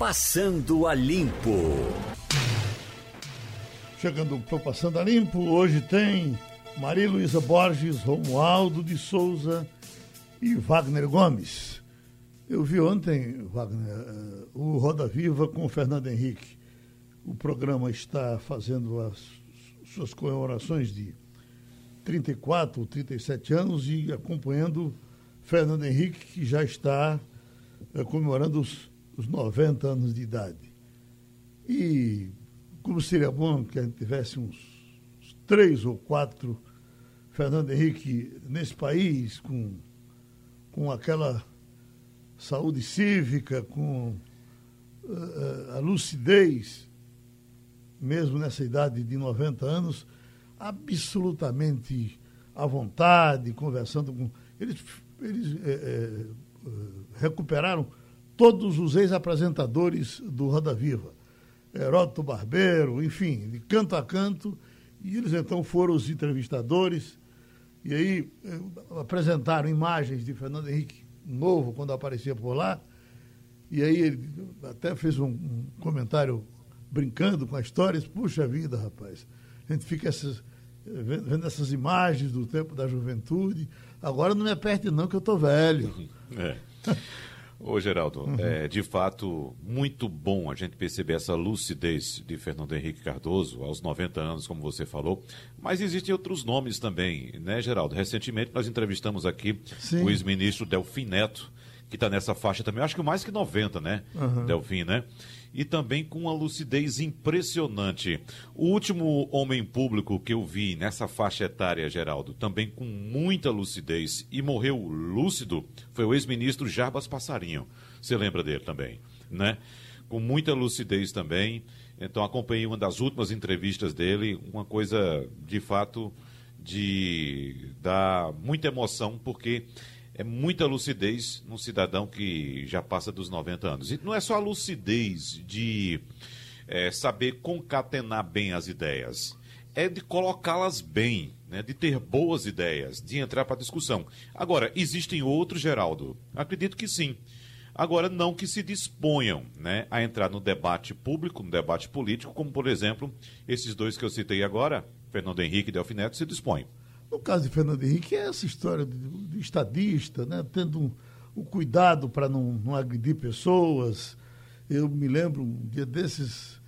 Passando a Limpo. Chegando para Passando a Limpo, hoje tem Maria Luísa Borges, Romualdo de Souza e Wagner Gomes. Eu vi ontem, Wagner, eh, o Roda Viva com o Fernando Henrique. O programa está fazendo as suas comemorações de 34 ou 37 anos e acompanhando Fernando Henrique, que já está é, comemorando os, os 90 anos de idade. E como seria bom que a gente tivesse uns, uns três ou quatro Fernando Henrique nesse país, com, com aquela saúde cívica, com uh, a lucidez, mesmo nessa idade de 90 anos, absolutamente à vontade, conversando com. Eles, eles é, é, recuperaram todos os ex-apresentadores do Roda Viva. Heródoto Barbeiro, enfim, de canto a canto, e eles então foram os entrevistadores, e aí apresentaram imagens de Fernando Henrique novo, quando aparecia por lá, e aí ele até fez um, um comentário brincando com as histórias, puxa vida, rapaz, a gente fica essas, vendo essas imagens do tempo da juventude. Agora não me aperte não, que eu estou velho. É. Ô, Geraldo, uhum. é de fato muito bom a gente perceber essa lucidez de Fernando Henrique Cardoso aos 90 anos, como você falou. Mas existem outros nomes também, né, Geraldo? Recentemente nós entrevistamos aqui Sim. o ex-ministro Delfim Neto, que está nessa faixa também, acho que mais que 90, né, uhum. Delfim, né? e também com uma lucidez impressionante. O último homem público que eu vi nessa faixa etária, Geraldo, também com muita lucidez e morreu lúcido, foi o ex-ministro Jarbas Passarinho. Você lembra dele também, né? Com muita lucidez também. Então acompanhei uma das últimas entrevistas dele, uma coisa de fato de dar muita emoção, porque é muita lucidez num cidadão que já passa dos 90 anos. E não é só a lucidez de é, saber concatenar bem as ideias, é de colocá-las bem, né, de ter boas ideias, de entrar para a discussão. Agora, existem outros, Geraldo? Acredito que sim. Agora, não que se disponham né, a entrar no debate público, no debate político, como, por exemplo, esses dois que eu citei agora, Fernando Henrique e Delfim Neto, se dispõem. No caso de Fernando Henrique, é essa história de, de estadista, né? tendo um, o cuidado para não, não agredir pessoas. Eu me lembro um dia desses,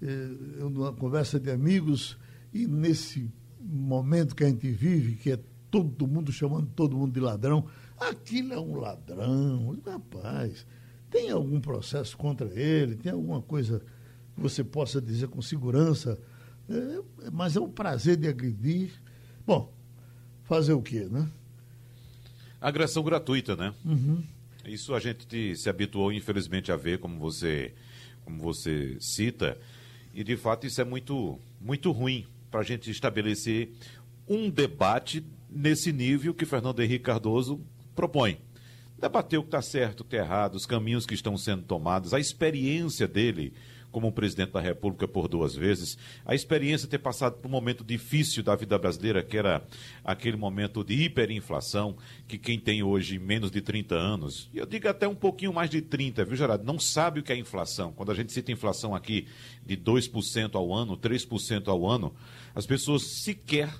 eh, eu numa conversa de amigos, e nesse momento que a gente vive, que é todo mundo chamando todo mundo de ladrão, aquilo é um ladrão. Rapaz, tem algum processo contra ele? Tem alguma coisa que você possa dizer com segurança? É, mas é o prazer de agredir. Bom, fazer o quê, né? Agressão gratuita, né? Uhum. Isso a gente se habituou, infelizmente, a ver, como você, como você cita, e de fato isso é muito, muito ruim para a gente estabelecer um debate nesse nível que Fernando Henrique Cardoso propõe. Debater o que está certo, o que está errado, os caminhos que estão sendo tomados, a experiência dele como presidente da República por duas vezes, a experiência de ter passado por um momento difícil da vida brasileira, que era aquele momento de hiperinflação, que quem tem hoje menos de 30 anos, e eu digo até um pouquinho mais de 30, viu, Gerardo? Não sabe o que é inflação. Quando a gente cita inflação aqui de 2% ao ano, 3% ao ano, as pessoas sequer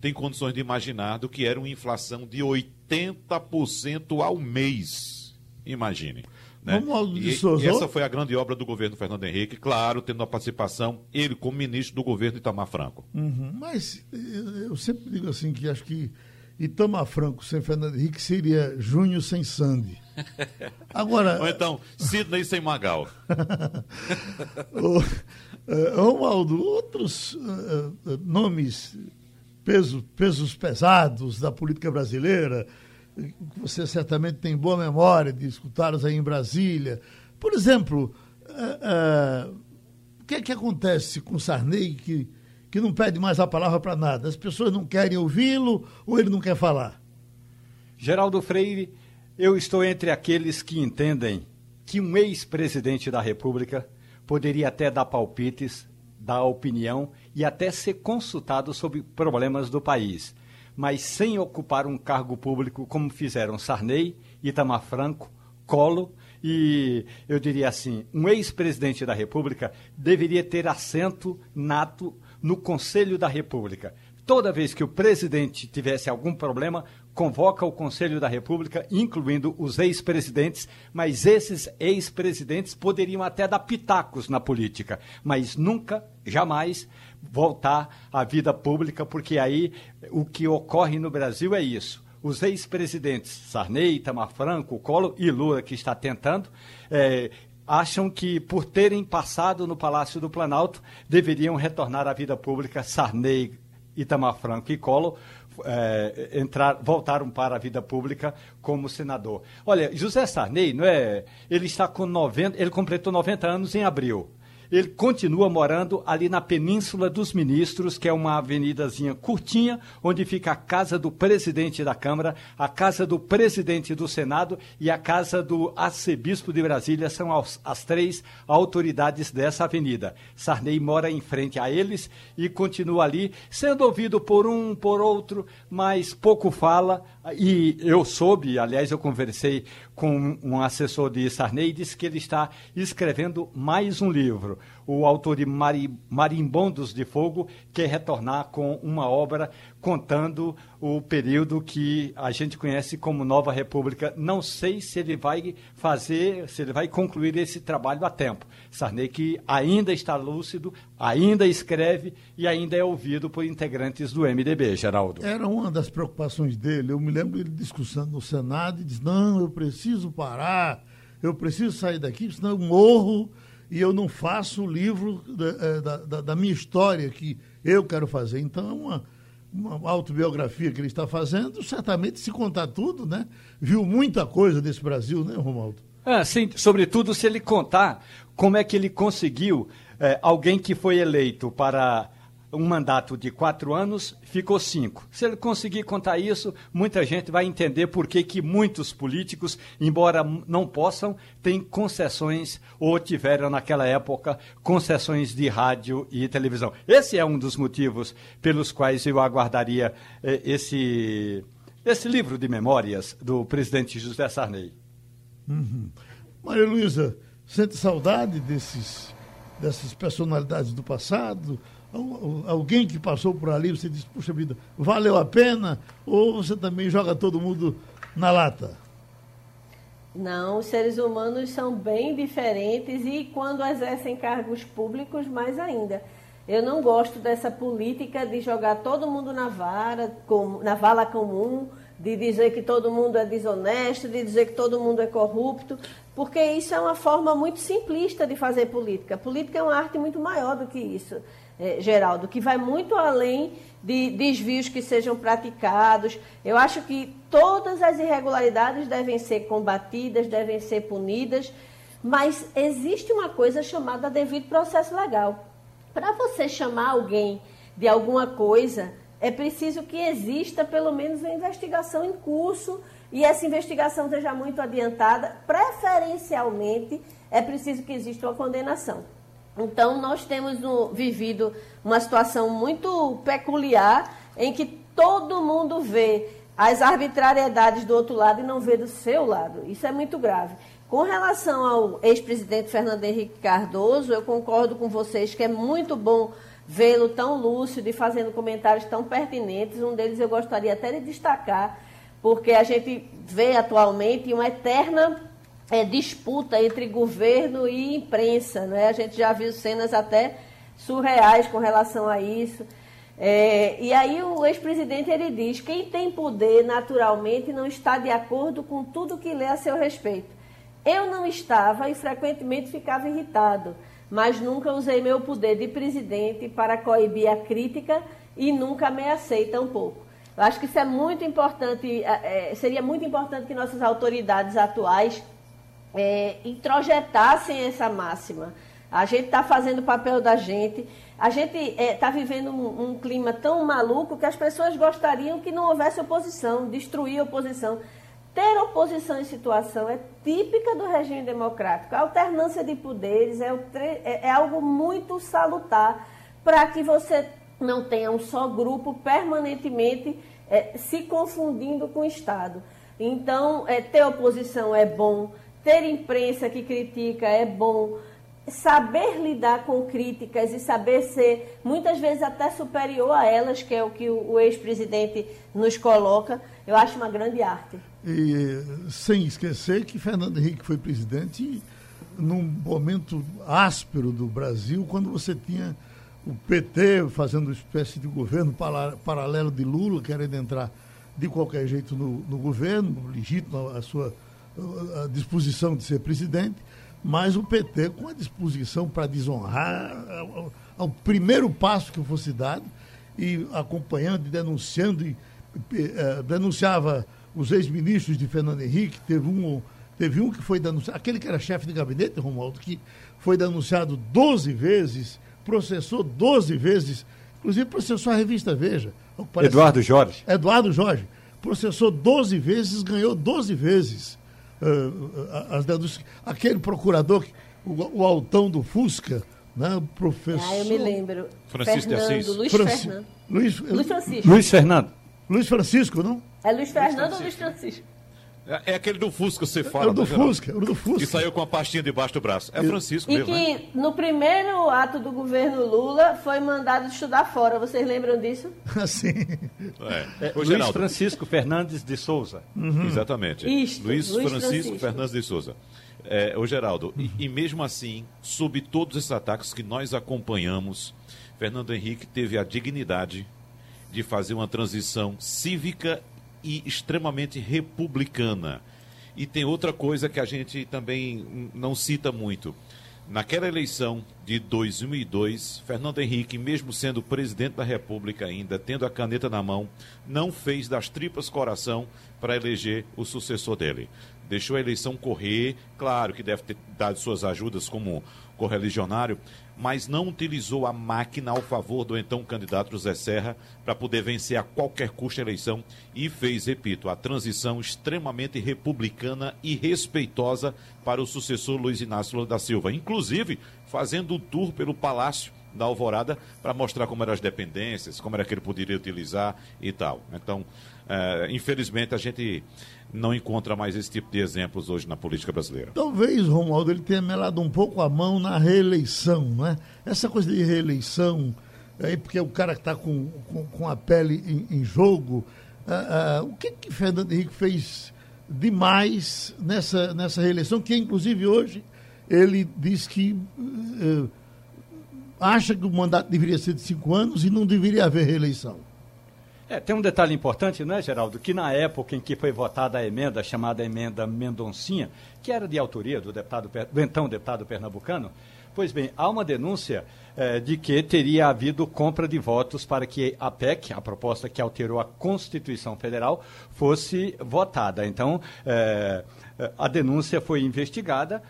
têm condições de imaginar do que era uma inflação de 80% ao mês. Imagine. Né? E, e, essa foi a grande obra do governo Fernando Henrique, claro, tendo a participação, ele como ministro do governo Itamar Franco. Uhum, mas eu sempre digo assim que acho que Itamar Franco sem Fernando Henrique seria Júnior sem Sandy. Agora. Ou então, Sidney sem Magal. uh, Romualdo, outros uh, nomes, peso, pesos pesados da política brasileira, você certamente tem boa memória de escutá-los aí em Brasília. Por exemplo, uh, uh, o que é que acontece com Sarney que, que não pede mais a palavra para nada? As pessoas não querem ouvi-lo ou ele não quer falar? Geraldo Freire, eu estou entre aqueles que entendem que um ex-presidente da República poderia até dar palpites, dar opinião e até ser consultado sobre problemas do país mas sem ocupar um cargo público como fizeram Sarney, Itamar Franco, Colo e eu diria assim, um ex-presidente da República deveria ter assento nato no Conselho da República. Toda vez que o presidente tivesse algum problema, convoca o Conselho da República, incluindo os ex-presidentes, mas esses ex-presidentes poderiam até dar pitacos na política, mas nunca, jamais voltar à vida pública, porque aí o que ocorre no Brasil é isso os ex-presidentes Sarney, Itamar Franco, Collor e Lula, que está tentando, é, acham que, por terem passado no Palácio do Planalto, deveriam retornar à vida pública. Sarney, Itamar Franco e Collor é, entrar, voltaram para a vida pública como senador. Olha, José Sarney, não é? Ele está com 90, ele completou 90 anos em abril. Ele continua morando ali na Península dos Ministros, que é uma avenidazinha curtinha, onde fica a casa do presidente da Câmara, a casa do presidente do Senado e a casa do arcebispo de Brasília. São as, as três autoridades dessa avenida. Sarney mora em frente a eles e continua ali, sendo ouvido por um, por outro, mas pouco fala. E eu soube, aliás, eu conversei com um assessor de Sarney, disse que ele está escrevendo mais um livro. O autor de Mari, Marimbondos de Fogo quer retornar com uma obra contando o período que a gente conhece como Nova República. Não sei se ele vai fazer, se ele vai concluir esse trabalho a tempo. Sarney que ainda está lúcido, ainda escreve e ainda é ouvido por integrantes do MDB, Geraldo. Era uma das preocupações dele. Eu me lembro ele discussando no Senado e diz: não, eu preciso parar, eu preciso sair daqui, senão eu morro e eu não faço o livro da, eh, da, da, da minha história que eu quero fazer. Então, é uma, uma autobiografia que ele está fazendo, certamente, se contar tudo, né? Viu muita coisa desse Brasil, né, Romaldo? Ah, sim, sobretudo se ele contar como é que ele conseguiu é, alguém que foi eleito para um mandato de quatro anos, ficou cinco. Se ele conseguir contar isso, muita gente vai entender por que, que muitos políticos, embora não possam, têm concessões, ou tiveram naquela época concessões de rádio e televisão. Esse é um dos motivos pelos quais eu aguardaria eh, esse, esse livro de memórias do presidente José Sarney. Uhum. Maria Luísa, sente saudade desses, dessas personalidades do passado? Alguém que passou por ali, você diz, puxa vida, valeu a pena? Ou você também joga todo mundo na lata? Não, os seres humanos são bem diferentes e quando exercem cargos públicos, mais ainda. Eu não gosto dessa política de jogar todo mundo na vara, na vala comum, de dizer que todo mundo é desonesto, de dizer que todo mundo é corrupto, porque isso é uma forma muito simplista de fazer política. política é uma arte muito maior do que isso é, Geraldo, que vai muito além de desvios que sejam praticados. Eu acho que todas as irregularidades devem ser combatidas, devem ser punidas, mas existe uma coisa chamada devido processo legal. Para você chamar alguém de alguma coisa, é preciso que exista pelo menos uma investigação em curso e essa investigação seja muito adiantada. Preferencialmente, é preciso que exista uma condenação. Então, nós temos no, vivido uma situação muito peculiar em que todo mundo vê as arbitrariedades do outro lado e não vê do seu lado. Isso é muito grave. Com relação ao ex-presidente Fernando Henrique Cardoso, eu concordo com vocês que é muito bom vê-lo tão lúcido e fazendo comentários tão pertinentes. Um deles eu gostaria até de destacar, porque a gente vê atualmente uma eterna é, disputa entre governo e imprensa. Né? A gente já viu cenas até surreais com relação a isso. É, e aí o ex-presidente ele diz: quem tem poder naturalmente não está de acordo com tudo que lê a seu respeito. Eu não estava e frequentemente ficava irritado, mas nunca usei meu poder de presidente para coibir a crítica e nunca ameacei tampouco. Eu acho que isso é muito importante, é, é seria muito importante que nossas autoridades atuais é, introjetassem essa máxima. A gente está fazendo o papel da gente. A gente está é, tá vivendo um, um, clima tão maluco que as pessoas gostariam que não houvesse oposição, destruir a oposição. Ter oposição em situação é típica do regime democrático. A alternância de poderes é, é, é algo muito salutar para que você não tenha um só grupo permanentemente é, se confundindo com o Estado. Então, é, ter oposição é bom, ter imprensa que critica é bom, saber lidar com críticas e saber ser muitas vezes até superior a elas, que é o que o, ex-presidente nos coloca, eu acho uma grande arte. E sem esquecer que Fernando Henrique foi presidente num momento áspero do Brasil, quando você tinha o PT fazendo uma espécie de governo paralelo de Lula, querendo entrar de qualquer jeito no, no governo, legítimo a sua a disposição de ser presidente, mas o PT com a disposição para desonrar ao, ao, primeiro passo que fosse dado e acompanhando e denunciando e, uh, denunciava os ex-ministros de Fernando Henrique, teve um teve um que foi denunciado, aquele que era chefe de gabinete, Romualdo, que foi denunciado 12 vezes, processou 12 vezes, inclusive processou a revista Veja. Eduardo Jorge. Eduardo Jorge. Processou 12 vezes, ganhou 12 vezes uh, as denúncias. Aquele procurador, o, o altão do Fusca, né, o professor. Ah, eu me lembro. Francisco Fernando, de Assis. Luiz Franci... Fernando. Luiz, Luiz Francisco. Luiz Fernando. Luiz Francisco, não? É Luiz Fernando ou Luiz Francisco? É, é aquele do Fusca, você fala. É o do né, Fusca, o do Fusca. Que saiu com a pastinha debaixo do braço. É Francisco e mesmo, que né? no primeiro ato do governo Lula foi mandado estudar fora. Vocês lembram disso? Assim. É. É, Luiz Geraldo. Francisco Fernandes de Souza. Uhum. Exatamente. Isto, Luiz, Luiz Francisco, Francisco. Fernandes de Souza. É, ô Geraldo, e, e mesmo assim, sob todos esses ataques que nós acompanhamos, Fernando Henrique teve a dignidade de fazer uma transição cívica e extremamente republicana. E tem outra coisa que a gente também não cita muito. Naquela eleição de 2002, Fernando Henrique, mesmo sendo presidente da República ainda, tendo a caneta na mão, não fez das tripas coração para eleger o sucessor dele. Deixou a eleição correr, claro que deve ter dado suas ajudas como correligionário, mas não utilizou a máquina ao favor do então candidato José Serra para poder vencer a qualquer custo a eleição e fez, repito, a transição extremamente republicana e respeitosa para o sucessor Luiz Inácio Lula da Silva, inclusive fazendo um tour pelo Palácio da Alvorada para mostrar como eram as dependências, como era que ele poderia utilizar e tal. Então, é, infelizmente, a gente não encontra mais esse tipo de exemplos hoje na política brasileira. Talvez, Romualdo, ele tenha melado um pouco a mão na reeleição, né? Essa coisa de reeleição, aí porque o cara está com, com, com, a pele em, em jogo. Uh, uh, o que, que Fernando Henrique fez demais nessa, nessa reeleição, que inclusive hoje ele diz que uh, acha que o mandato deveria ser de cinco anos e não deveria haver reeleição. É, tem um detalhe importante, não é, Geraldo? Que na época em que foi votada a emenda, chamada emenda Mendoncinha, que era de autoria do, deputado, do então deputado pernambucano, pois bem, há uma denúncia é, de que teria havido compra de votos para que a PEC, a proposta que alterou a Constituição Federal, fosse votada. Então, é, a denúncia foi investigada,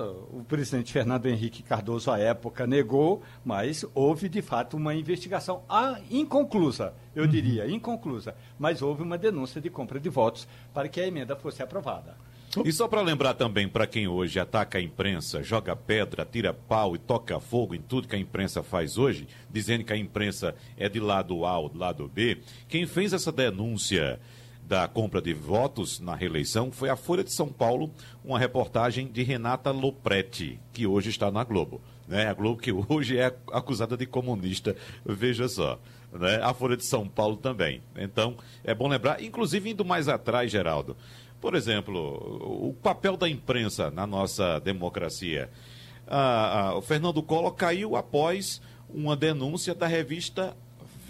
o presidente Fernando Henrique Cardoso, à época, negou, mas houve, de fato, uma investigação ah, inconclusa, eu uhum. diria, inconclusa. Mas houve uma denúncia de compra de votos para que a emenda fosse aprovada. E só para lembrar também para quem hoje ataca a imprensa, joga pedra, tira pau e toca fogo em tudo que a imprensa faz hoje, dizendo que a imprensa é de lado A ou do lado B, quem fez essa denúncia da compra de votos na reeleição foi a Folha de São Paulo, uma reportagem de Renata Lopretti, que hoje está na Globo. Né? A Globo que hoje é acusada de comunista, veja só. Né? A Folha de São Paulo também. Então, é bom lembrar, inclusive indo mais atrás, Geraldo. Por exemplo, o papel da imprensa na nossa democracia. Ah, ah, o Fernando Collor caiu após uma denúncia da revista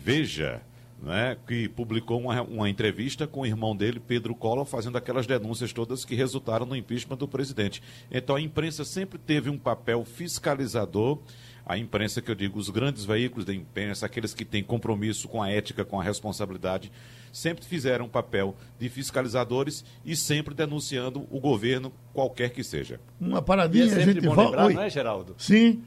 Veja né, que publicou uma, uma entrevista com o irmão dele, Pedro Collor, fazendo aquelas denúncias todas que resultaram no impeachment do presidente. Então a imprensa sempre teve um papel fiscalizador. A imprensa, que eu digo, os grandes veículos da imprensa, aqueles que têm compromisso com a ética, com a responsabilidade, sempre fizeram um papel de fiscalizadores e sempre denunciando o governo, qualquer que seja. Uma paradinha, e é sempre a gente bom lembrar, não é, Geraldo? Sim.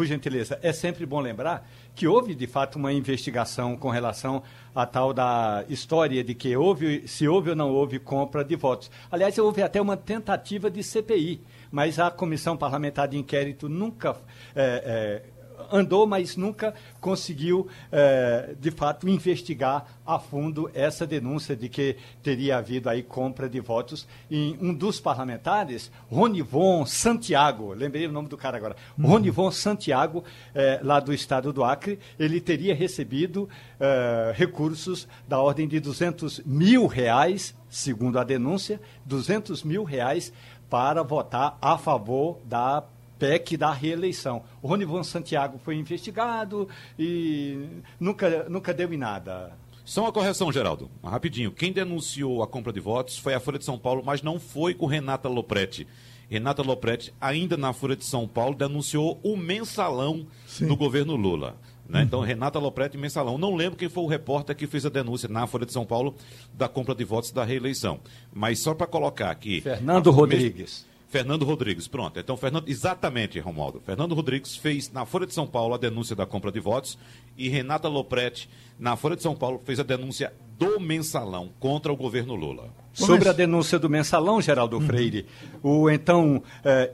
Por gentileza, é sempre bom lembrar que houve de fato uma investigação com relação à tal da história de que houve, se houve ou não houve compra de votos. Aliás, houve até uma tentativa de CPI, mas a comissão parlamentar de inquérito nunca é, andou, mas nunca conseguiu, eh, de fato, investigar a fundo essa denúncia de que teria havido aí compra de votos em um dos parlamentares, Ronivon Santiago, lembrei o nome do cara agora, uhum. Ronivon Santiago, eh, lá do estado do Acre, ele teria recebido eh, recursos da ordem de 200 mil reais, segundo a denúncia, 200 mil reais para votar a favor da PEC da reeleição. O Ronivon Santiago foi investigado e nunca, nunca deu em nada. Só uma correção, Geraldo. Rapidinho. Quem denunciou a compra de votos foi a Folha de São Paulo, mas não foi com Renata Lopretti. Renata Lopretti, ainda na Folha de São Paulo, denunciou o mensalão Sim. do governo Lula. Né? Uhum. Então, Renata Lopretti mensalão. Não lembro quem foi o repórter que fez a denúncia na Folha de São Paulo da compra de votos da reeleição. Mas só para colocar aqui. Fernando Rodrigues. Fernando Rodrigues, pronto. Então, Fernando, exatamente, Romualdo. Fernando Rodrigues fez na Folha de São Paulo a denúncia da compra de votos e Renata Lopretti, na Folha de São Paulo, fez a denúncia do mensalão contra o governo Lula. Sobre a denúncia do mensalão, Geraldo uhum. Freire, o então, eh,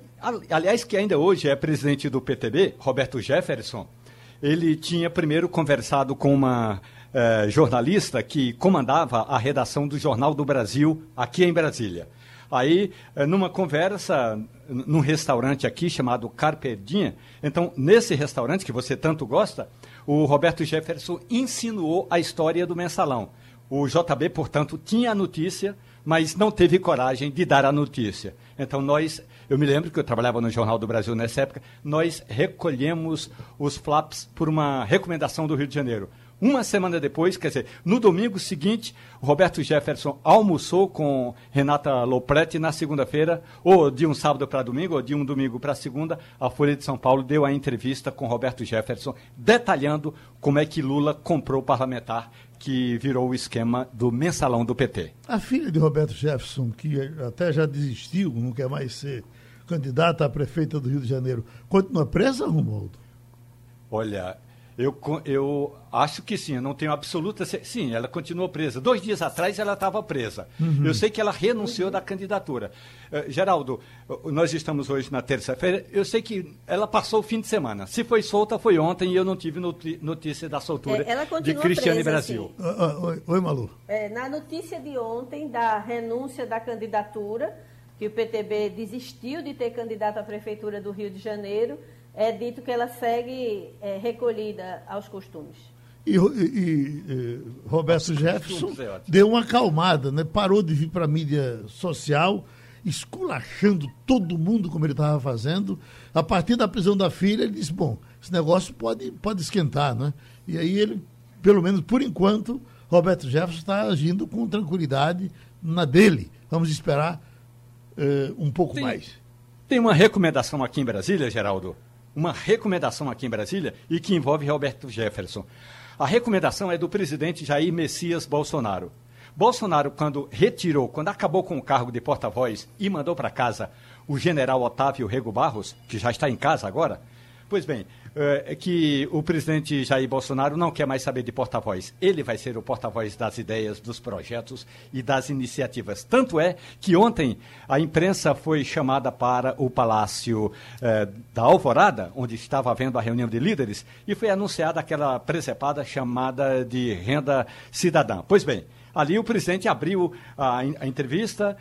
aliás, que ainda hoje é presidente do PTB, Roberto Jefferson, ele tinha primeiro conversado com uma eh, jornalista que comandava a redação do Jornal do Brasil aqui em Brasília. Aí, eh, numa conversa, num restaurante aqui chamado Carpedinha, então, nesse restaurante que você tanto gosta, o Roberto Jefferson insinuou a história do mensalão. O JB, portanto, tinha a notícia, mas não teve coragem de dar a notícia. Então, nós, eu me lembro que eu trabalhava no Jornal do Brasil nessa época, nós recolhemos os flaps por uma recomendação do Rio de Janeiro. Uma semana depois, quer dizer, no domingo seguinte, Roberto Jefferson almoçou com Renata Lopretti na segunda-feira, ou de um sábado para domingo, ou de um domingo para segunda, a Folha de São Paulo deu a entrevista com Roberto Jefferson, detalhando como é que Lula comprou o parlamentar que virou o esquema do mensalão do PT. A filha de Roberto Jefferson, que até já desistiu, não quer mais ser candidata a prefeita do Rio de Janeiro, continua presa, Romualdo? Olha, eu, eu acho que sim, eu não tenho absoluta. Sim, ela continuou presa. Dois dias atrás ela estava presa. Uhum. Eu sei que ela renunciou da candidatura. Uh, Geraldo, nós estamos hoje na terça-feira. Eu sei que ela passou o fim de semana. Se foi solta, foi ontem e eu não tive notícia da soltura é, de Cristiane presa, Brasil. Uh, uh, oi, oi, Malu. É, na notícia de ontem da renúncia da candidatura, que o PTB desistiu de ter candidato à prefeitura do Rio de Janeiro é dito que ela segue é, recolhida aos costumes. E, e, e Roberto Jefferson é deu uma acalmada, né? parou de vir para a mídia social, esculachando todo mundo como ele estava fazendo. A partir da prisão da filha, ele disse: bom, esse negócio pode, pode esquentar. Né? E aí ele, pelo menos por enquanto, Roberto Jefferson está agindo com tranquilidade na dele. Vamos esperar uh, um pouco tem, mais. Tem uma recomendação aqui em Brasília, Geraldo, uma recomendação aqui em Brasília e que envolve Roberto Jefferson. A recomendação é do presidente Jair Messias Bolsonaro. Bolsonaro, quando retirou, quando acabou com o cargo de porta-voz e mandou para casa o general Otávio Rego Barros, que já está em casa agora, pois bem, é, que o presidente Jair Bolsonaro não quer mais saber de porta-voz. Ele vai ser o porta-voz das ideias, dos projetos e das iniciativas. Tanto é que ontem a imprensa foi chamada para o Palácio é, da Alvorada, onde estava havendo a reunião de líderes, e foi anunciada aquela presepada chamada de renda cidadã. Pois bem, ali o presidente abriu a, a entrevista,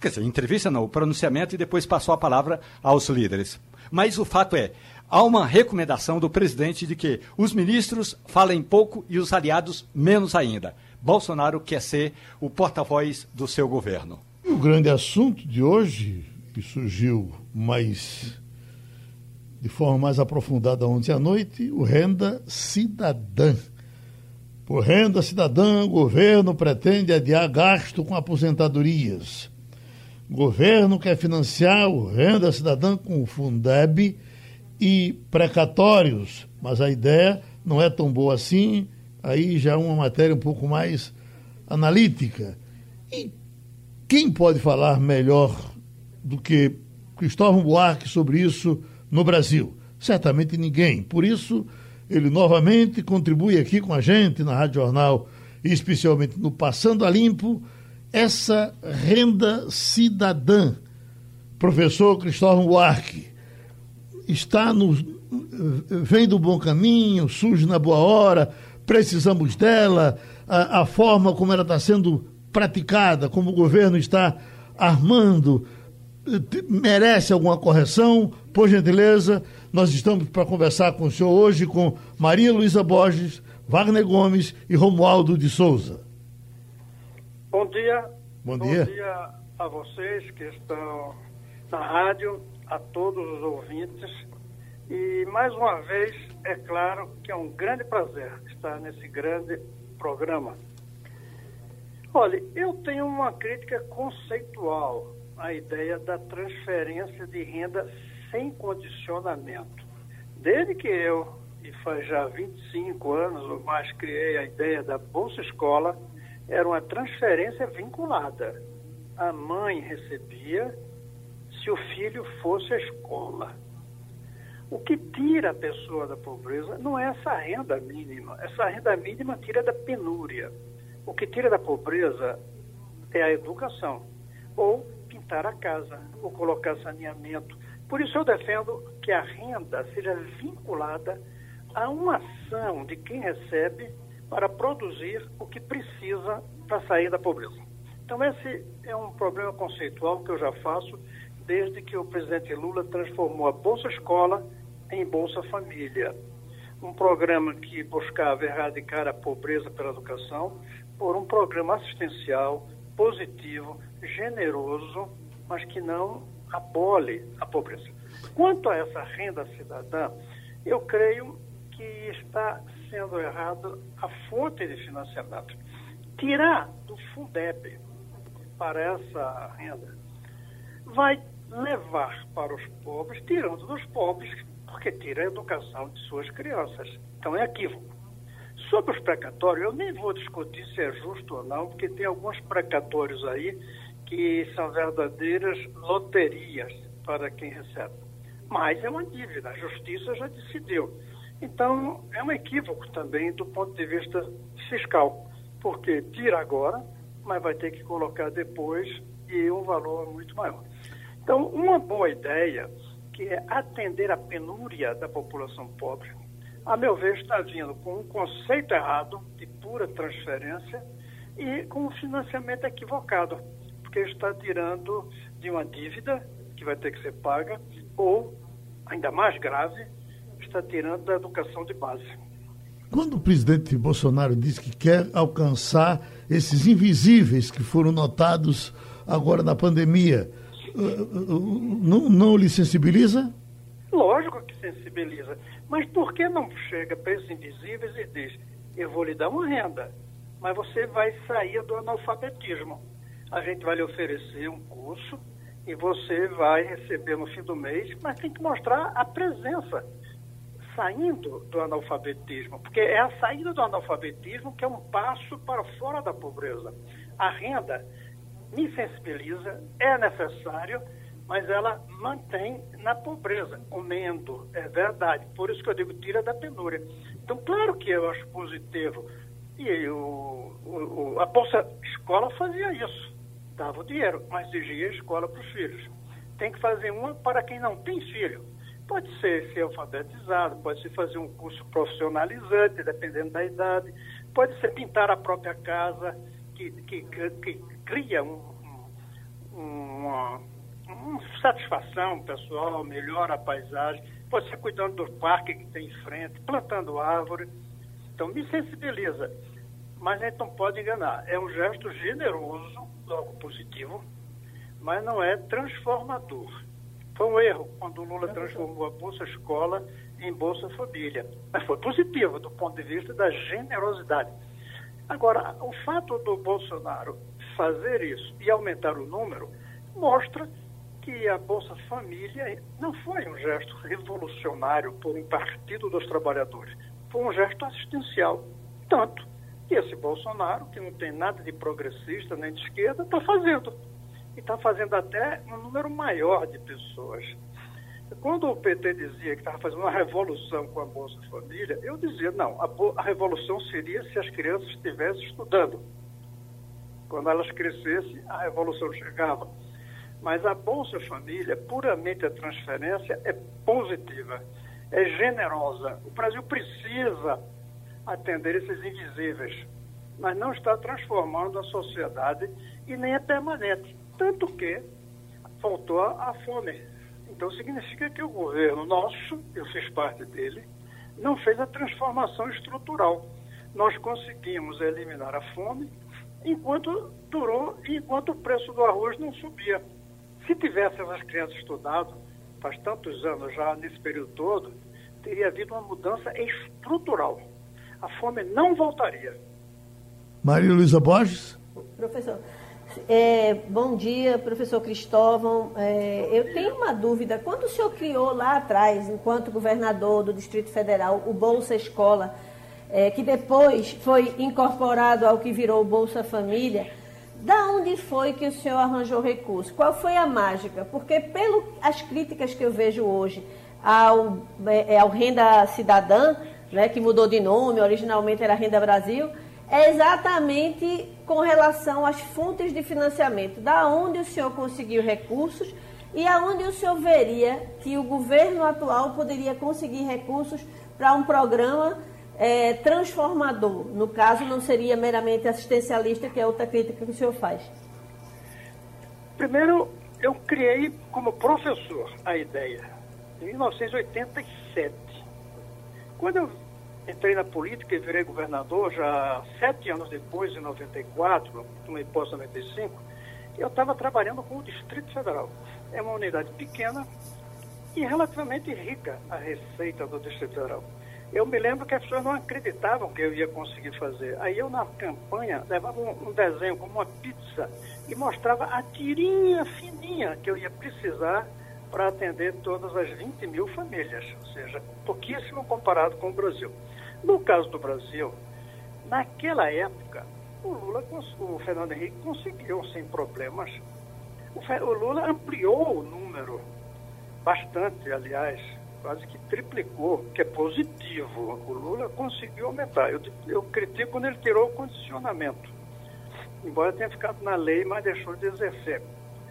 quer dizer, entrevista não, o pronunciamento e depois passou a palavra aos líderes. Mas o fato é, há uma recomendação do presidente de que os ministros falem pouco e os aliados menos ainda. Bolsonaro quer ser o porta-voz do seu governo. O grande assunto de hoje, que surgiu mais de forma mais aprofundada ontem à noite, o renda cidadã. Por renda cidadã, o governo pretende adiar gasto com aposentadorias. O governo quer financiar o renda cidadã com o Fundeb e precatórios, mas a ideia não é tão boa assim, aí já é uma matéria um pouco mais analítica. E quem pode falar melhor do que Cristóvão Buarque sobre isso no Brasil? Certamente ninguém. Por isso, ele novamente contribui aqui com a gente na Rádio Jornal, especialmente no Passando a Limpo, essa renda cidadã. Professor Cristóvão Buarque, está no, vem do bom caminho, surge na boa hora, precisamos dela, a, a forma como ela está sendo praticada, como o governo está armando, merece alguma correção? Por gentileza, nós estamos para conversar com o senhor hoje com Maria Luísa Borges, Wagner Gomes e Romualdo de Souza. Bom dia. Bom dia. Bom dia a vocês que estão na rádio, a todos os ouvintes. E mais uma vez, é claro que é um grande prazer estar nesse grande programa. Olha, eu tenho uma crítica conceitual à ideia da transferência de renda sem condicionamento. Desde que eu, e faz já 25 anos ou mais, criei a ideia da Bolsa Escola, era uma transferência vinculada. A mãe recebia se o filho fosse à escola. O que tira a pessoa da pobreza não é essa renda mínima. Essa renda mínima tira da penúria. O que tira da pobreza é a educação. Ou pintar a casa, ou colocar saneamento. Por isso eu defendo que a renda seja vinculada a uma ação de quem recebe para produzir o que precisa para sair da pobreza. Então esse é um problema conceitual que eu já faço desde que o presidente Lula transformou a Bolsa Escola em Bolsa Família. Um programa que buscava erradicar a pobreza pela educação por um programa assistencial, positivo, generoso, mas que não abole a pobreza. Quanto a essa renda cidadã, eu creio que está sendo errado a fonte de financiamento. Tirar do Fundeb para essa renda vai levar para os pobres, tirando dos pobres, porque tira a educação de suas crianças. Então é equívoco. Sobre os precatórios, eu nem vou discutir se é justo ou não, porque tem alguns precatórios aí que são verdadeiras loterias para quem recebe. Mas é uma dívida, a justiça já decidiu. Então, é um equívoco também do ponto de vista fiscal, porque tira agora, mas vai ter que colocar depois e um valor muito maior. Então, uma boa ideia, que é atender a penúria da população pobre, a meu ver, está vindo com um conceito errado de pura transferência e com um financiamento equivocado, porque está tirando de uma dívida que vai ter que ser paga ou, ainda mais grave, está tirando da educação de base. Quando o presidente Bolsonaro diz que quer alcançar esses invisíveis que foram notados agora na pandemia, não, não lhe sensibiliza? Lógico que sensibiliza. Mas por que não chega para esses invisíveis e diz: eu vou lhe dar uma renda, mas você vai sair do analfabetismo? A gente vai lhe oferecer um curso e você vai receber no fim do mês, mas tem que mostrar a presença saindo do analfabetismo, porque é a saída do analfabetismo que é um passo para fora da pobreza. A renda me sensibiliza, é necessário, mas ela mantém na pobreza, comendo, é verdade. Por isso que eu digo, tira da penúria. Então, claro que eu acho positivo. E o, o, a Bolsa Escola fazia isso, dava o dinheiro, mas exigia escola para os filhos. Tem que fazer uma para quem não tem filho Pode ser ser alfabetizado, pode ser fazer um curso profissionalizante, dependendo da idade, pode ser pintar a própria casa, que, que, que cria um, um, uma, uma satisfação pessoal, melhora a paisagem, ser cuidando do parque que tem em frente, plantando árvore. Então, me sensibiliza. Mas a gente não pode enganar. É um gesto generoso, logo positivo, mas não é transformador. Foi um erro quando o Lula transformou a Bolsa Escola em Bolsa Família. Mas foi positivo do ponto de vista da generosidade. Agora, o fato do Bolsonaro fazer isso e aumentar o número mostra que a Bolsa Família não foi um gesto revolucionário por um partido dos trabalhadores. Foi um gesto assistencial. Tanto que esse Bolsonaro, que não tem nada de progressista nem de esquerda, está fazendo e está fazendo até um número maior de pessoas. Quando o PT dizia que estava fazendo uma revolução com a Bolsa Família, eu dizia, não, a, a revolução seria se as crianças estivessem estudando. Quando elas crescessem, a revolução chegava. Mas a Bolsa Família, puramente a transferência, é positiva. é generosa. O Brasil precisa atender esses invisíveis, mas não está transformando a sociedade e nem é permanente. Tanto que faltou a fome. Então significa que o governo nosso, eu fiz parte dele, não fez a transformação estrutural. Nós conseguimos eliminar a fome enquanto durou e enquanto o preço do arroz não subia. Se tivessem as crianças estudado, faz tantos anos já, nesse período todo, teria havido uma mudança estrutural. A fome não voltaria. Maria Luísa Borges? Professor, é, bom dia, professor Cristóvão. É, eu tenho uma dúvida. Quando o senhor criou lá atrás, enquanto governador do Distrito Federal, o Bolsa Escola, é, que depois foi incorporado ao que virou Bolsa Família, da onde foi que o senhor arranjou recurso? Qual foi a mágica? Porque, pelas críticas que eu vejo hoje ao, é, é, ao Renda Cidadã, né, que mudou de nome, originalmente era Renda Brasil, é exatamente com relação às fontes de financiamento. Da onde o senhor conseguiu recursos e aonde o senhor veria que o governo atual poderia conseguir recursos para um programa é, transformador. No caso, não seria meramente assistencialista, que é outra crítica que o senhor faz. Primeiro, eu criei como professor a ideia, em 1987. Quando eu entrei na política e virei governador, já sete anos depois, em 94, tomei posse em 95, eu estava trabalhando com o Distrito Federal. É uma unidade pequena e relativamente rica a receita do Distrito Federal. Eu me lembro que as pessoas não acreditavam que eu ia conseguir fazer. Aí eu, na campanha, levava um, um desenho como uma pizza e mostrava a tirinha fininha que eu ia precisar para atender todas as 20 mil famílias, ou seja, pouquíssimo comparado com o Brasil. No caso do Brasil, naquela época, o Lula, o Fernando Henrique conseguiu sem problemas. O Lula ampliou o número, bastante, aliás, quase que triplicou, que é positivo. O Lula conseguiu aumentar. Eu, eu critico quando ele tirou o condicionamento, embora tenha ficado na lei, mas deixou de exercer.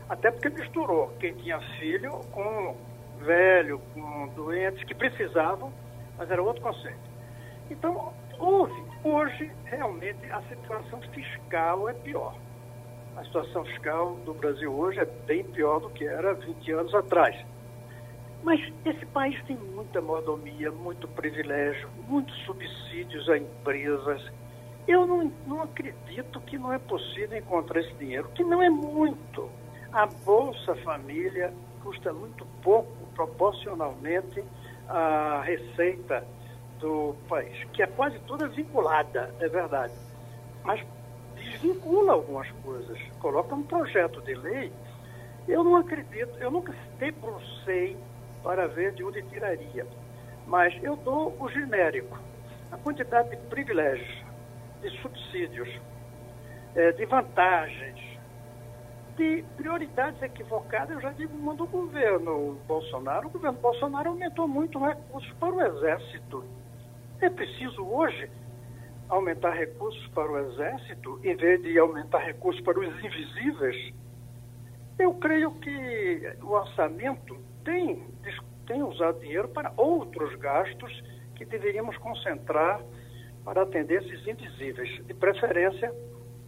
Até porque misturou quem tinha filho com velho, com doentes que precisavam, mas era outro conceito. Então, houve. Hoje, realmente, a situação fiscal é pior. A situação fiscal do Brasil hoje é bem pior do que era 20 anos atrás. Mas esse país tem muita mordomia, muito privilégio, muitos subsídios a empresas. Eu não, não acredito que não é possível encontrar esse dinheiro, que não é muito. A Bolsa Família custa muito pouco proporcionalmente à receita do país, que é quase toda vinculada, é verdade, mas desvincula algumas coisas, coloca um projeto de lei. Eu não acredito, eu nunca debrucei para ver de onde tiraria, mas eu dou o genérico, a quantidade de privilégios, de subsídios, é, de vantagens, de prioridades equivocadas, eu já digo, manda o governo Bolsonaro. O governo Bolsonaro aumentou muito recursos para o Exército. É preciso hoje aumentar recursos para o Exército em vez de aumentar recursos para os invisíveis? Eu creio que o orçamento tem, tem usado dinheiro para outros gastos que deveríamos concentrar para atender esses invisíveis. De preferência,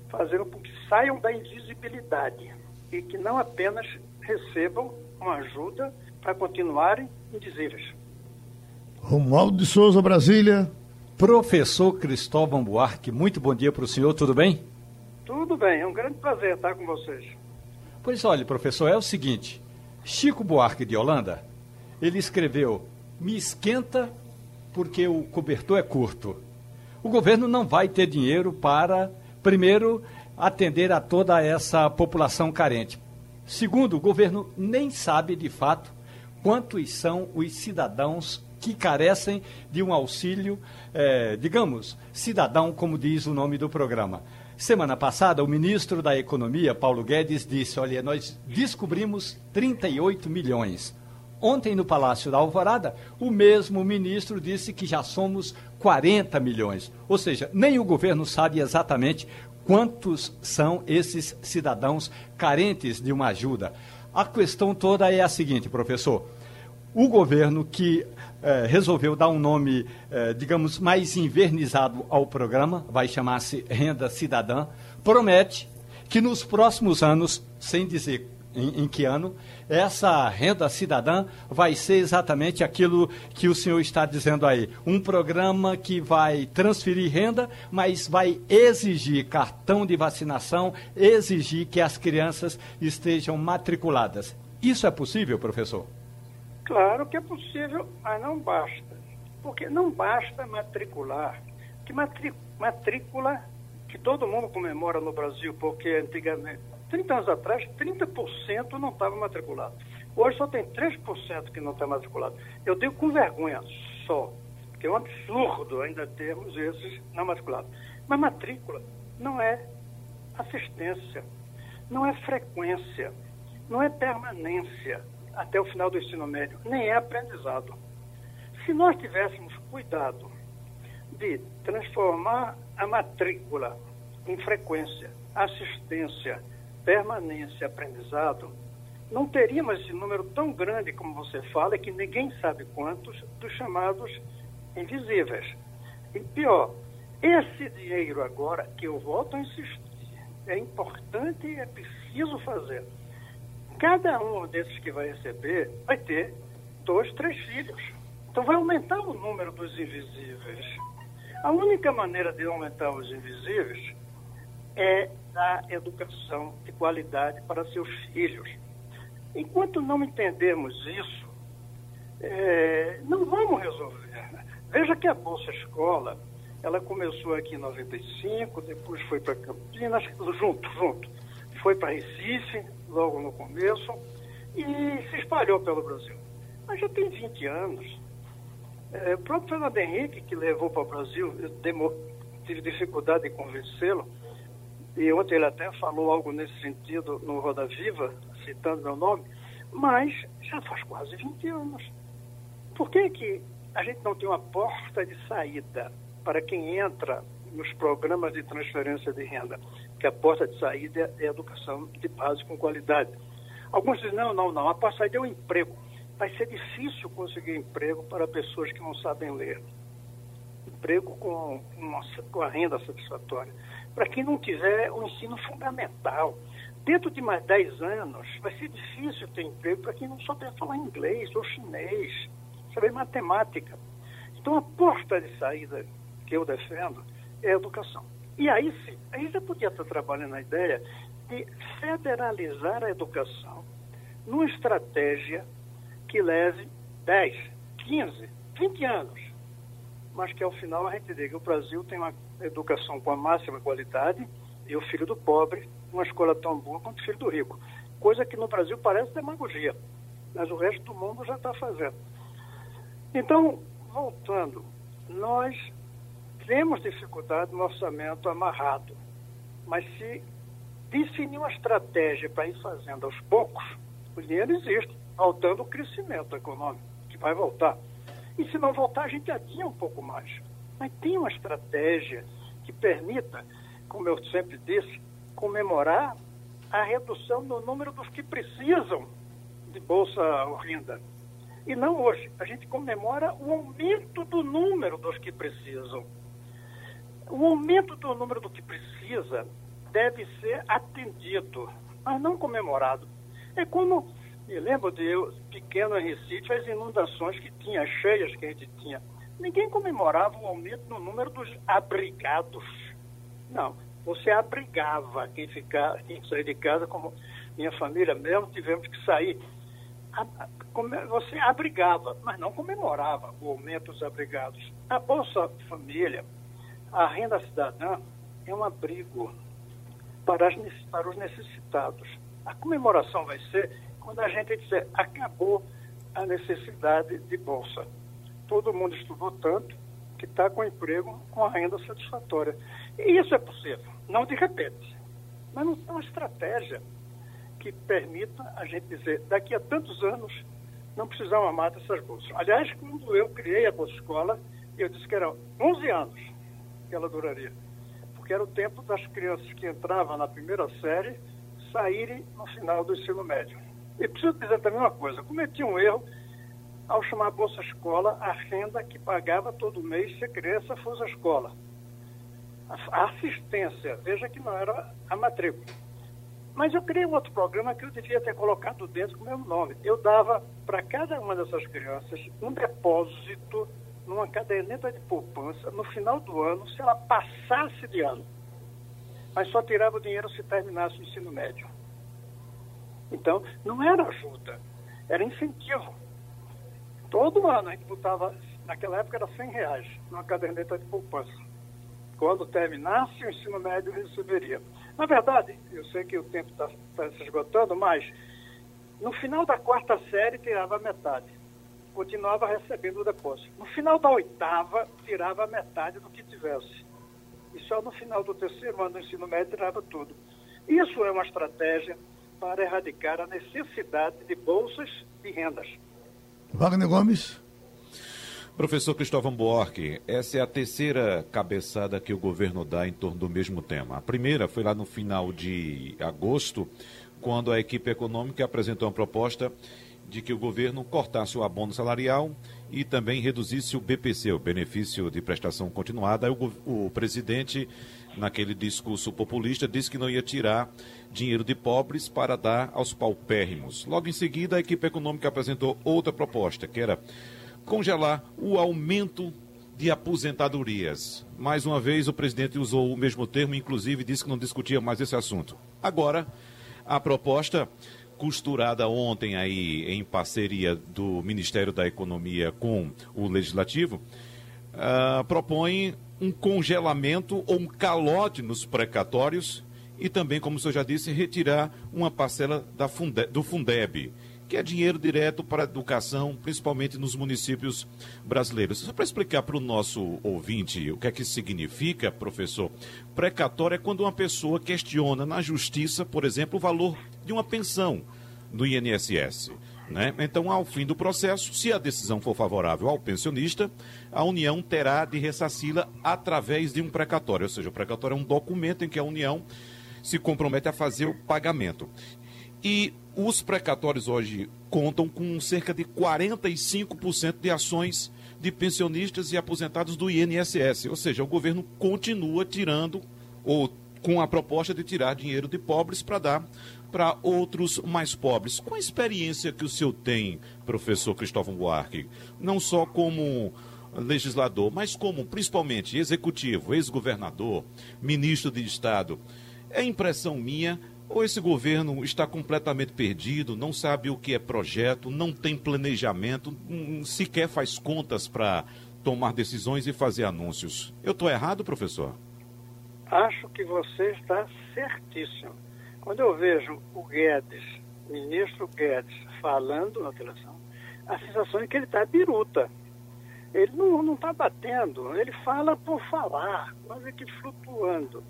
fazendo com que saiam da invisibilidade e que não apenas recebam uma ajuda para continuarem invisíveis. Romualdo de Souza, Brasília. Professor Cristóvão Buarque, muito bom dia para o senhor, tudo bem? Tudo bem, é um grande prazer estar com vocês. Pois olha, professor, é o seguinte: Chico Buarque de Holanda, ele escreveu: Me esquenta porque o cobertor é curto. O governo não vai ter dinheiro para, primeiro, atender a toda essa população carente. Segundo, o governo nem sabe de fato quantos são os cidadãos que carecem de um auxílio, é, digamos, cidadão, como diz o nome do programa. Semana passada, o ministro da Economia, Paulo Guedes, disse: Olha, nós descobrimos 38 milhões. Ontem, no Palácio da Alvorada, o mesmo ministro disse que já somos 40 milhões. Ou seja, nem o governo sabe exatamente quantos são esses cidadãos carentes de uma ajuda. A questão toda é a seguinte, professor o governo que eh, resolveu dar um nome, eh, digamos, mais invernizado ao programa, vai chamar-se Renda Cidadã, promete que nos próximos anos, sem dizer em, em, que ano, essa renda cidadã vai ser exatamente aquilo que o senhor está dizendo aí. Um programa que vai transferir renda, mas vai exigir cartão de vacinação, exigir que as crianças estejam matriculadas. Isso é possível, professor? Claro que é possível, mas não basta. Porque não basta matricular. Que matrícula que todo mundo comemora no Brasil, porque antigamente 30 anos atrás, 30% não estava matriculado. Hoje só tem 3% que não está matriculado. Eu digo com vergonha só, que é um absurdo ainda termos esses não matriculados. Mas matrícula não é assistência, não é frequência, não é permanência até o final do ensino médio, nem é aprendizado. Se nós tivéssemos cuidado de transformar a matrícula em frequência, assistência, permanência, aprendizado, não teríamos esse número tão grande como você fala, que ninguém sabe quantos, dos chamados invisíveis. E pior, esse dinheiro agora, que eu volto a insistir, é importante e é preciso fazer. Cada um desses que vai receber vai ter dois, três filhos. Então vai aumentar o número dos invisíveis. A única maneira de aumentar os invisíveis é dar educação de qualidade para seus filhos. Enquanto não entendermos isso, é, não vamos resolver. Veja que a Bolsa Escola, ela começou aqui em 95, depois foi para Campinas, junto, junto. Foi para Recife, logo no começo, e se espalhou pelo Brasil. Mas já tem 20 anos. É, o próprio Fernando Henrique, que levou para o Brasil, eu tive dificuldade de convencê-lo, e ontem ele até falou algo nesse sentido no Roda Viva, citando meu nome, mas já faz quase 20 anos. Por que, que a gente não tem uma porta de saída para quem entra nos programas de transferência de renda? Que a porta de saída é educação de base com qualidade. Alguns dizem, não, não, não, a porta de saída é o emprego. Vai ser difícil conseguir emprego para pessoas que não sabem ler. Emprego com, com a renda satisfatória para quem não tiver o ensino fundamental. Dentro de mais 10 anos, vai ser difícil ter emprego para quem não souber falar inglês ou chinês, saber matemática. Então, a porta de saída que eu defendo é a educação. E aí sim, a gente já podia estar trabalhando na ideia de federalizar a educação numa estratégia que leve 10, 15, 20 anos, mas que ao final a gente diga que o Brasil tem uma educação com a máxima qualidade e o filho do pobre uma escola tão boa quanto o filho do rico. Coisa que no Brasil parece demagogia, mas o resto do mundo já está fazendo. Então, voltando, nós temos dificuldade no orçamento amarrado, mas se definir uma estratégia para ir fazendo aos poucos, o dinheiro existe, faltando o crescimento econômico, que vai voltar. E se não voltar, a gente adia um pouco mais. Mas tem uma estratégia que permita, como eu sempre disse, comemorar a redução no número dos que precisam de Bolsa Renda. E não hoje. A gente comemora o aumento do número dos que precisam. O aumento do número do que precisa deve ser atendido, mas não comemorado. É como, me lembro de eu, pequeno em Recife, as inundações que tinha, cheias que a gente tinha ninguém comemorava o aumento no número dos abrigados. Não, você abrigava quem, ficava, quem sair de casa, como minha família mesmo, tivemos que sair. Você abrigava, mas não comemorava o aumento dos abrigados. A Bolsa Família, a renda cidadã, é um abrigo para, as, para os necessitados. A comemoração vai ser quando a gente disser acabou a necessidade de bolsa todo mundo estudou tanto que está com emprego com a renda satisfatória. E isso é possível, não de repente, mas não tem uma estratégia que permita a gente dizer, daqui a tantos anos, não precisamos mais dessas bolsas. Aliás, quando eu criei a Bolsa Escola, eu disse que eram 11 anos que ela duraria, porque era o tempo das crianças que entravam na primeira série saírem no final do ensino médio. E preciso dizer também uma coisa, cometi um erro ao chamar Bolsa Escola a renda que pagava todo mês se a criança fosse à escola. A assistência, veja que não era a matrícula. Mas eu criei um outro programa que eu devia ter colocado dentro com o meu nome. Eu dava para cada uma dessas crianças um depósito numa caderneta de poupança no final do ano, se ela passasse de ano. Mas só tirava o dinheiro se terminasse o ensino médio. Então, não era ajuda, era incentivo. Todo ano a gente botava, naquela época era 100 reais, numa caderneta de poupança. Quando terminasse o ensino médio, receberia. Na verdade, eu sei que o tempo está tá se esgotando, mas no final da quarta série tirava metade. Continuava recebendo o depósito. No final da oitava, tirava metade do que tivesse. E só no final do terceiro ano do ensino médio tirava tudo. Isso é uma estratégia para erradicar a necessidade de bolsas de rendas. Wagner Gomes. Professor Cristóvão Buarque, essa é a terceira cabeçada que o governo dá em torno do mesmo tema. A primeira foi lá no final de agosto, quando a equipe econômica apresentou uma proposta de que o governo cortasse o abono salarial e também reduzisse o BPC, o benefício de prestação continuada. O, o presidente, naquele discurso populista, disse que não ia tirar dinheiro de pobres para dar aos paupérrimos. Logo em seguida, a equipe econômica apresentou outra proposta, que era congelar o aumento de aposentadorias. Mais uma vez, o presidente usou o mesmo termo, inclusive disse que não discutia mais esse assunto. Agora, a proposta costurada ontem aí em parceria do Ministério da Economia com o Legislativo, uh, propõe um congelamento ou um calote nos precatórios e também, como o senhor já disse, retirar uma parcela da Funde, do Fundeb, que é dinheiro direto para a educação, principalmente nos municípios brasileiros. Só para explicar para o nosso ouvinte o que é que significa, professor, precatório é quando uma pessoa questiona na justiça, por exemplo, o valor de uma pensão do INSS. Né? Então, ao fim do processo, se a decisão for favorável ao pensionista, a União terá de ressarci-la através de um precatório. Ou seja, o precatório é um documento em que a União se compromete a fazer o pagamento. E os precatórios hoje contam com cerca de 45% de ações de pensionistas e aposentados do INSS. Ou seja, o governo continua tirando, ou com a proposta de tirar dinheiro de pobres para dar para outros mais pobres. Com a experiência que o senhor tem, professor Cristóvão Buarque, não só como legislador, mas como principalmente executivo, ex-governador, ministro de Estado, é impressão minha ou esse governo está completamente perdido, não sabe o que é projeto, não tem planejamento, sequer faz contas para tomar decisões e fazer anúncios? Eu estou errado, professor? Acho que você está certíssimo. Quando eu vejo o Guedes, ministro Guedes, falando na televisão, a sensação é que ele está biruta. Ele não está batendo, ele fala por falar, quase que flutuando.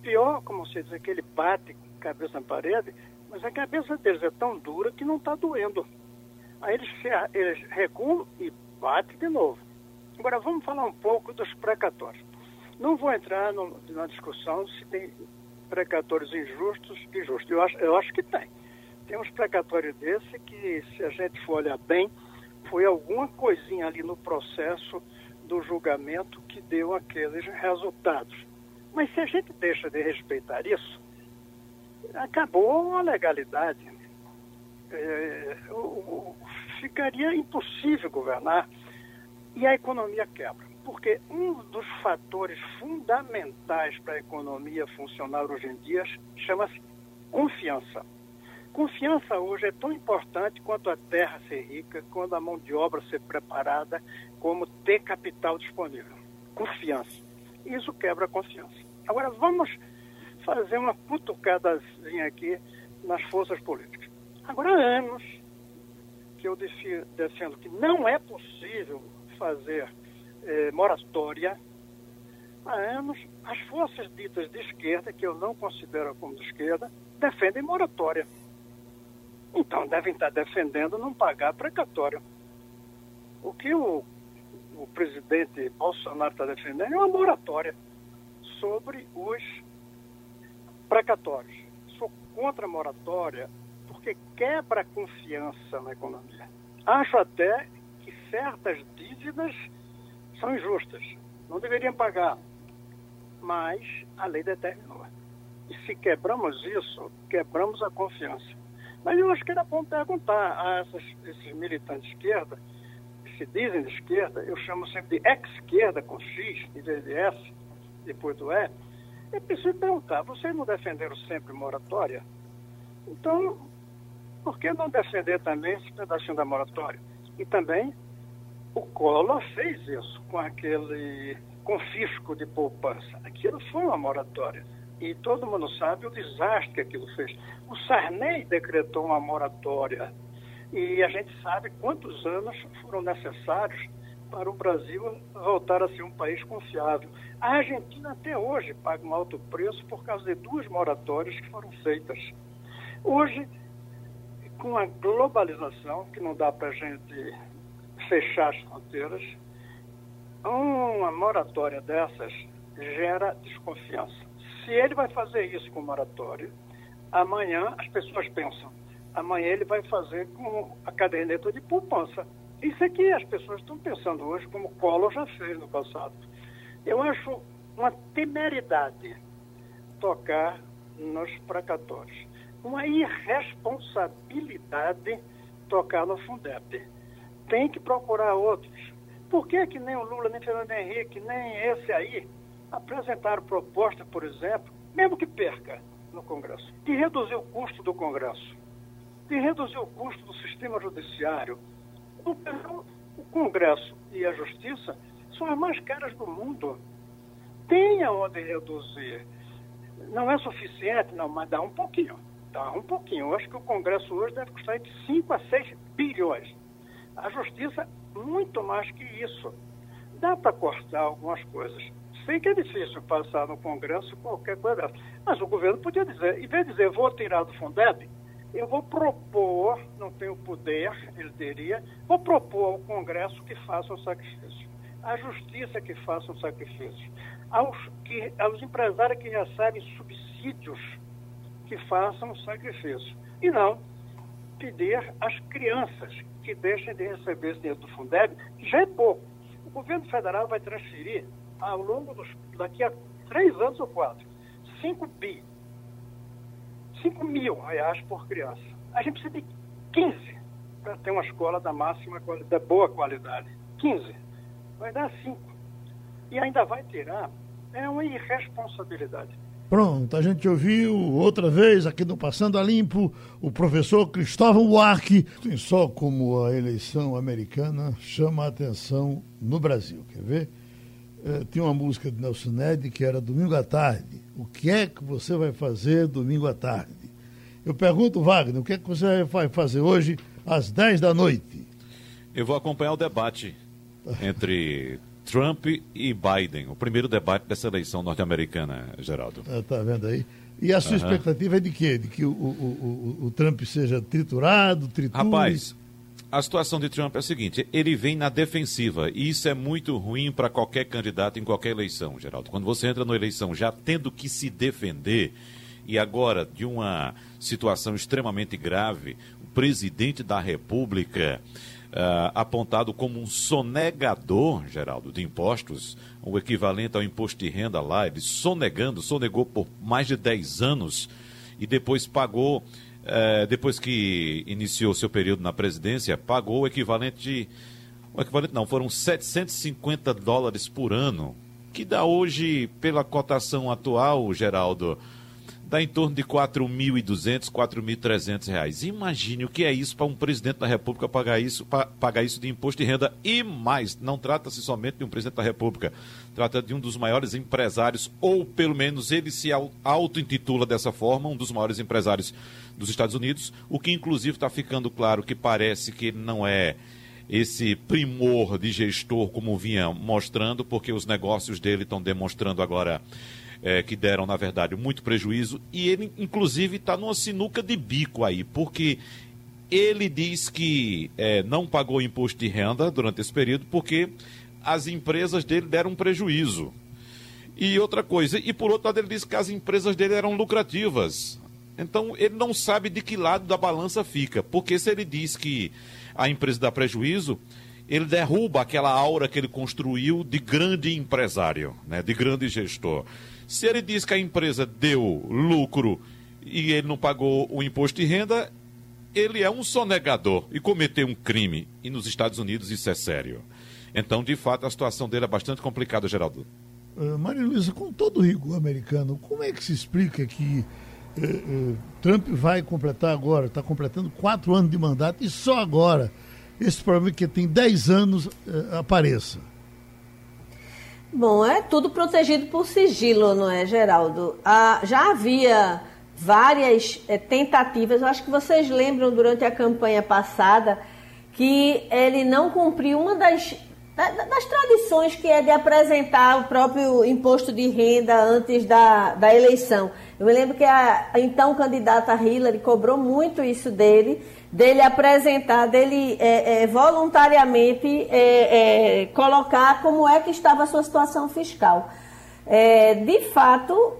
Pior, como você diz, é que ele bate cabeça na parede, mas a cabeça deles é tão dura que não está doendo. Aí eles, eles recuam e batem de novo. Agora vamos falar um pouco dos precatórios. Não vou entrar no, na discussão se tem precatórios injustos e justos. Eu acho, eu acho que tem. Tem uns precatórios desse que, se a gente for olhar bem, foi alguma coisinha ali no processo do julgamento que deu aqueles resultados. Mas se a gente deixa de respeitar isso, acabou a legalidade. É, ficaria impossível governar e a economia quebra. Porque um dos fatores fundamentais para a economia funcionar hoje em dia chama-se confiança. Confiança hoje é tão importante quanto a terra ser rica, quanto a mão de obra ser preparada, como ter capital disponível. Confiança. Isso quebra a confiança. Agora vamos fazer uma cutucadazinha aqui nas forças políticas. Agora há anos que eu defendo que não é possível fazer eh, moratória. Há anos, as forças ditas de esquerda, que eu não considero como de esquerda, defendem moratória. Então devem estar defendendo não pagar precatório. O que o, o presidente Bolsonaro está defendendo é uma moratória sobre os precatórios. Sou contra a moratória porque quebra a confiança na economia. Acho até certas dívidas são injustas, não deveriam pagar, mas a lei determinou. E se quebramos isso, quebramos a confiança. Mas eu acho que era bom perguntar a essas, esses militantes de esquerda, que se dizem de esquerda, eu chamo sempre de ex-esquerda com X, em vez de S, depois do E, é preciso perguntar, vocês não defenderam sempre moratória? Então, por que não defender também esse pedacinho da moratória? E também o Collor fez isso com aquele confisco de poupança. Aquilo foi uma moratória. E todo mundo sabe o desastre que aquilo fez. O Sarney decretou uma moratória. E a gente sabe quantos anos foram necessários para o Brasil voltar a ser um país confiável. A Argentina até hoje paga um alto preço por causa de duas moratórias que foram feitas. Hoje, com a globalização, que não dá para a gente fechar as fronteiras, uma moratória dessas gera desconfiança. Se ele vai fazer isso com moratória, amanhã as pessoas pensam, amanhã ele vai fazer com a caderneta de poupança. Isso é que as pessoas estão pensando hoje, como Collor já fez no passado. Eu acho uma temeridade tocar nos precatórios, uma irresponsabilidade tocar no Fundeb. Tem que procurar outros. Por que, que nem o Lula, nem Fernando Henrique, nem esse aí apresentaram proposta, por exemplo, mesmo que perca no Congresso, de reduzir o custo do Congresso, de reduzir o custo do sistema judiciário, o Congresso e a Justiça são as mais caras do mundo. Tem aonde reduzir. Não é suficiente, não, mas dá um pouquinho. Dá um pouquinho. Eu acho que o Congresso hoje deve custar entre 5 a 6 bilhões. A Justiça, muito mais que isso. Dá para cortar algumas coisas. Sei que é difícil passar no Congresso qualquer coisa Mas o governo podia dizer, em vez de dizer, vou tirar do Fundeb, eu vou propor, não tenho poder, ele teria, vou propor ao Congresso que faça um sacrifício, à Justiça que faça um sacrifício, aos, que, aos empresários que recebem subsídios que façam um sacrifício. E não pedir às crianças que deixem de receber esse dinheiro do Fundeb, que já é pouco. O governo federal vai transferir ao longo dos daqui a três anos ou quatro, 5 bi 5 mil reais por criança. A gente precisa de 15 para ter uma escola da máxima da boa qualidade. 15. Vai dar 5. E ainda vai tirar. É uma irresponsabilidade. Pronto, a gente ouviu outra vez aqui no Passando a Limpo o professor Cristóvão Buarque. Só como a eleição americana chama a atenção no Brasil. Quer ver? É, tinha uma música de Nelson Ned que era Domingo à Tarde o que é que você vai fazer domingo à tarde? Eu pergunto, Wagner, o que é que você vai fazer hoje às 10 da noite? Eu vou acompanhar o debate entre Trump e Biden, o primeiro debate dessa eleição norte-americana, Geraldo. Ah, vendo aí? E a sua uhum. expectativa é de quê? De que o, o, o, o Trump seja triturado, triture? Rapaz, a situação de Trump é a seguinte: ele vem na defensiva e isso é muito ruim para qualquer candidato em qualquer eleição, Geraldo. Quando você entra na eleição já tendo que se defender e agora de uma situação extremamente grave, o presidente da República uh, apontado como um sonegador, Geraldo, de impostos, o equivalente ao imposto de renda lá, ele sonegando, sonegou por mais de 10 anos e depois pagou é, depois que iniciou seu período na presidência, pagou o equivalente de. O equivalente não, foram 750 dólares por ano, que dá hoje, pela cotação atual, Geraldo, dá em torno de 4.200, 4.300 reais. Imagine o que é isso para um presidente da República pagar isso, pagar isso de imposto de renda e mais. Não trata-se somente de um presidente da República, trata de um dos maiores empresários, ou pelo menos ele se auto-intitula dessa forma, um dos maiores empresários dos Estados Unidos, o que inclusive está ficando claro que parece que não é esse primor de gestor como vinha mostrando, porque os negócios dele estão demonstrando agora é, que deram, na verdade, muito prejuízo. E ele, inclusive, está numa sinuca de bico aí, porque ele diz que é, não pagou imposto de renda durante esse período porque as empresas dele deram prejuízo. E outra coisa, e por outro lado, ele diz que as empresas dele eram lucrativas. Então ele não sabe de que lado da balança fica, porque se ele diz que a empresa dá prejuízo, ele derruba aquela aura que ele construiu de grande empresário, né, de grande gestor. Se ele diz que a empresa deu lucro e ele não pagou o imposto de renda, ele é um sonegador e cometeu um crime. E nos Estados Unidos isso é sério. Então, de fato, a situação dele é bastante complicada, Geraldo. Uh, Maria Luísa, com todo o rigor americano, como é que se explica que uh, uh, Trump vai completar agora, está completando quatro anos de mandato e só agora esse problema que tem dez anos apareça? Bom, é tudo protegido por sigilo, não é, Geraldo? Ah, já havia várias é, tentativas, eu acho que vocês lembram durante a campanha passada que ele não cumpriu uma das das tradições que é de apresentar o próprio imposto de renda antes da, da eleição. Eu me lembro que a, a então candidata Hillary cobrou muito isso dele, dele apresentar, dele é, é, voluntariamente é, é colocar como é que estava a sua situação fiscal. É, de fato,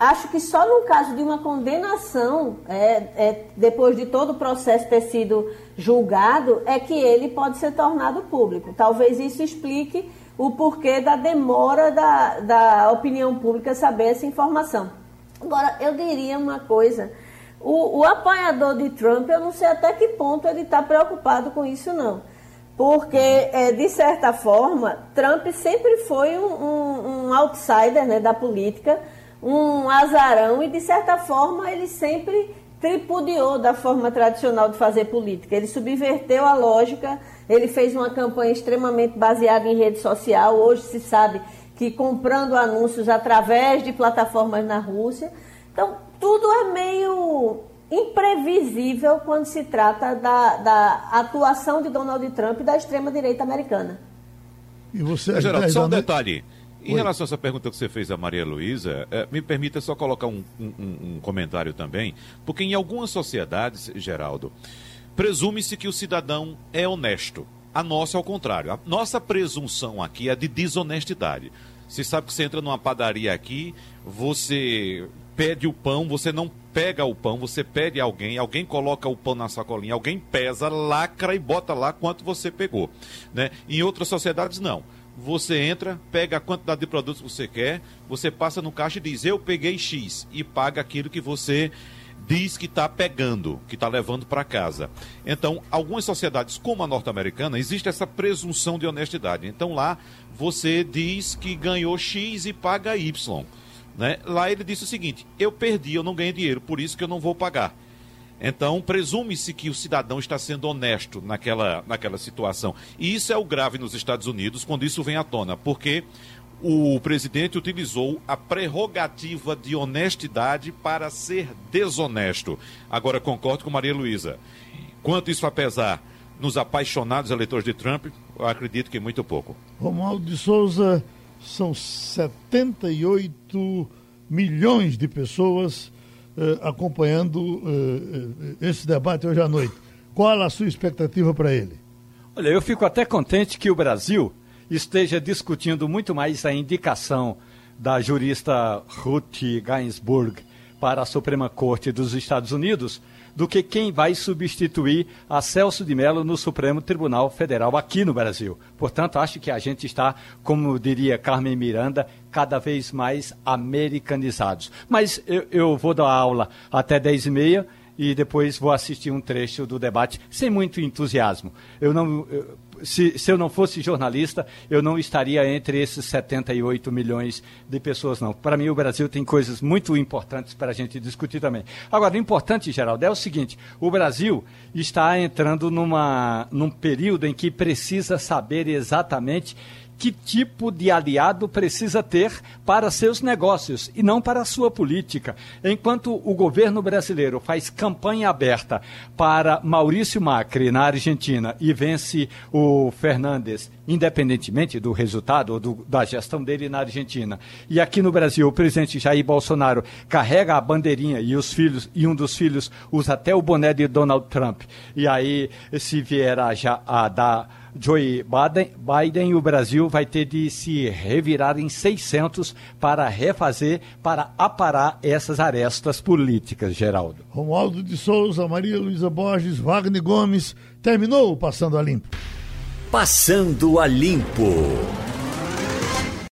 acho que só no caso de uma condenação, é, depois de todo o processo ter sido julgado, é que ele pode ser tornado público. Talvez isso explique o porquê da demora da, da opinião pública saber essa informação. Agora, eu diria uma coisa: o, o apoiador de Trump, eu não sei até que ponto ele está preocupado com isso, não. Porque, é, de certa forma, Trump sempre foi um, um, um outsider né, da política um azarão e, de certa forma, ele sempre tripudiou da forma tradicional de fazer política. Ele subverteu a lógica, ele fez uma campanha extremamente baseada em rede social. Hoje se sabe que comprando anúncios através de plataformas na Rússia. Então, tudo é meio imprevisível quando se trata da, da atuação de Donald Trump e da extrema-direita americana. E você, Geraldo, só um detalhe. Em Oi. relação a essa pergunta que você fez a Maria Luísa, é, me permita só colocar um, um, um, comentário também, porque em algumas sociedades, Geraldo, presume-se que o cidadão é honesto. A nossa é o contrário. A nossa presunção aqui é de desonestidade. Você sabe que você entra numa padaria aqui, você pede o pão, você não pega o pão, você pede a alguém, alguém coloca o pão na sacolinha, alguém pesa, lacra e bota lá quanto você pegou. Né? Em outras sociedades, não você entra, pega a quantidade de produtos que você quer, você passa no caixa e diz, eu peguei X, e paga aquilo que você diz que está pegando, que está levando para casa. Então, algumas sociedades, como a norte-americana, existe essa presunção de honestidade. Então, lá você diz que ganhou X e paga Y. Né? Lá ele disse o seguinte: eu perdi, eu não ganhei dinheiro, por isso que eu não vou pagar. Então, presume-se que o cidadão está sendo honesto naquela, naquela situação. E isso é o grave nos Estados Unidos quando isso vem à tona, porque o presidente utilizou a prerrogativa de honestidade para ser desonesto. Agora, concordo com Maria Luísa. Quanto isso vai pesar nos apaixonados eleitores de Trump, eu acredito que muito pouco. Romualdo de Souza, são 78 milhões de pessoas eh, acompanhando eh, eh, esse debate hoje à noite. Qual a sua expectativa para ele? Olha, eu fico até contente que o Brasil esteja discutindo muito mais a indicação da jurista Ruth Ginsburg para a Suprema Corte dos Estados Unidos do que quem vai substituir a Celso de Mello no Supremo Tribunal Federal aqui no Brasil. Portanto, acho que a gente está, como diria Carmen Miranda, cada vez mais americanizados. Mas eu, eu vou dar aula até 10 e meia e depois vou assistir um trecho do debate sem muito entusiasmo. Eu não, eu, se, se eu não fosse jornalista, eu não estaria entre esses 78 milhões de pessoas, não. Para mim, o Brasil tem coisas muito importantes para a gente discutir também. Agora, o importante, Geraldo, é o seguinte: o Brasil está entrando numa, num período em que precisa saber exatamente que tipo de aliado precisa ter para seus negócios e não para a sua política. Enquanto o governo brasileiro faz campanha aberta para Maurício Macri na Argentina e vence o Fernandes, independentemente do resultado ou do, da gestão dele na Argentina, e aqui no Brasil o presidente Jair Bolsonaro carrega a bandeirinha e os filhos e um dos filhos usa até o boné de Donald Trump. E aí se vier a, a dar Joe Biden, Biden, o Brasil vai ter de se revirar em 600 para refazer, para aparar essas arestas políticas, Geraldo. Romualdo de Souza, Maria Luísa Borges, Wagner Gomes, terminou o Passando a Limpo. Passando a Limpo.